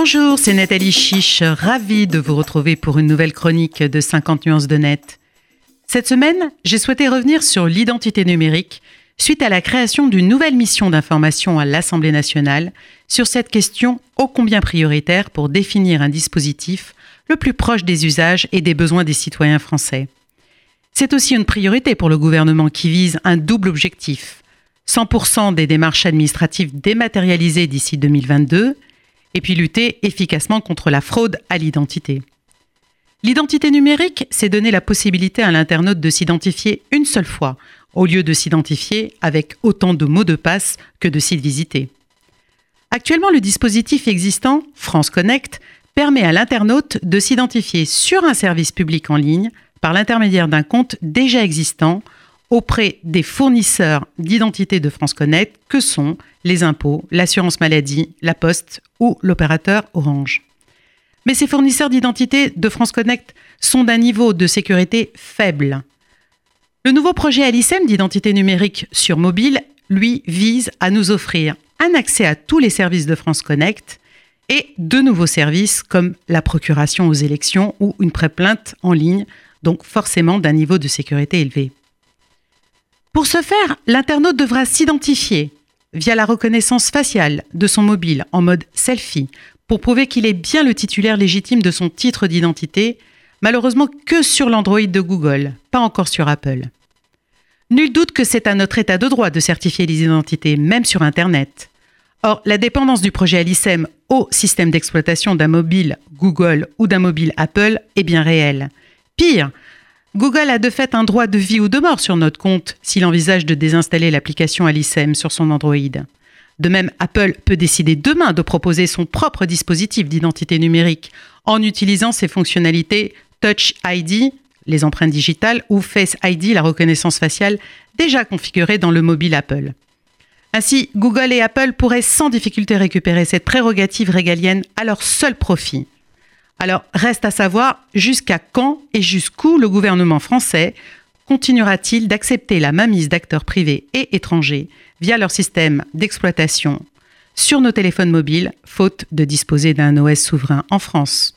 Bonjour, c'est Nathalie Chiche, ravie de vous retrouver pour une nouvelle chronique de 50 nuances de net. Cette semaine, j'ai souhaité revenir sur l'identité numérique suite à la création d'une nouvelle mission d'information à l'Assemblée nationale sur cette question ô combien prioritaire pour définir un dispositif le plus proche des usages et des besoins des citoyens français. C'est aussi une priorité pour le gouvernement qui vise un double objectif 100% des démarches administratives dématérialisées d'ici 2022 et puis lutter efficacement contre la fraude à l'identité. L'identité numérique, c'est donner la possibilité à l'internaute de s'identifier une seule fois, au lieu de s'identifier avec autant de mots de passe que de sites visités. Actuellement, le dispositif existant, France Connect, permet à l'internaute de s'identifier sur un service public en ligne par l'intermédiaire d'un compte déjà existant auprès des fournisseurs d'identité de France Connect que sont les impôts, l'assurance maladie, la poste ou l'opérateur Orange. Mais ces fournisseurs d'identité de France Connect sont d'un niveau de sécurité faible. Le nouveau projet Alicem d'identité numérique sur mobile, lui, vise à nous offrir un accès à tous les services de France Connect et de nouveaux services comme la procuration aux élections ou une pré-plainte en ligne, donc forcément d'un niveau de sécurité élevé. Pour ce faire, l'internaute devra s'identifier via la reconnaissance faciale de son mobile en mode selfie pour prouver qu'il est bien le titulaire légitime de son titre d'identité, malheureusement que sur l'Android de Google, pas encore sur Apple. Nul doute que c'est à notre état de droit de certifier les identités, même sur Internet. Or, la dépendance du projet Alicem au système d'exploitation d'un mobile Google ou d'un mobile Apple est bien réelle. Pire, Google a de fait un droit de vie ou de mort sur notre compte s'il envisage de désinstaller l'application Alicem sur son Android. De même, Apple peut décider demain de proposer son propre dispositif d'identité numérique en utilisant ses fonctionnalités Touch ID, les empreintes digitales, ou Face ID, la reconnaissance faciale, déjà configurée dans le mobile Apple. Ainsi, Google et Apple pourraient sans difficulté récupérer cette prérogative régalienne à leur seul profit. Alors, reste à savoir jusqu'à quand et jusqu'où le gouvernement français continuera-t-il d'accepter la mainmise d'acteurs privés et étrangers via leur système d'exploitation sur nos téléphones mobiles, faute de disposer d'un OS souverain en France.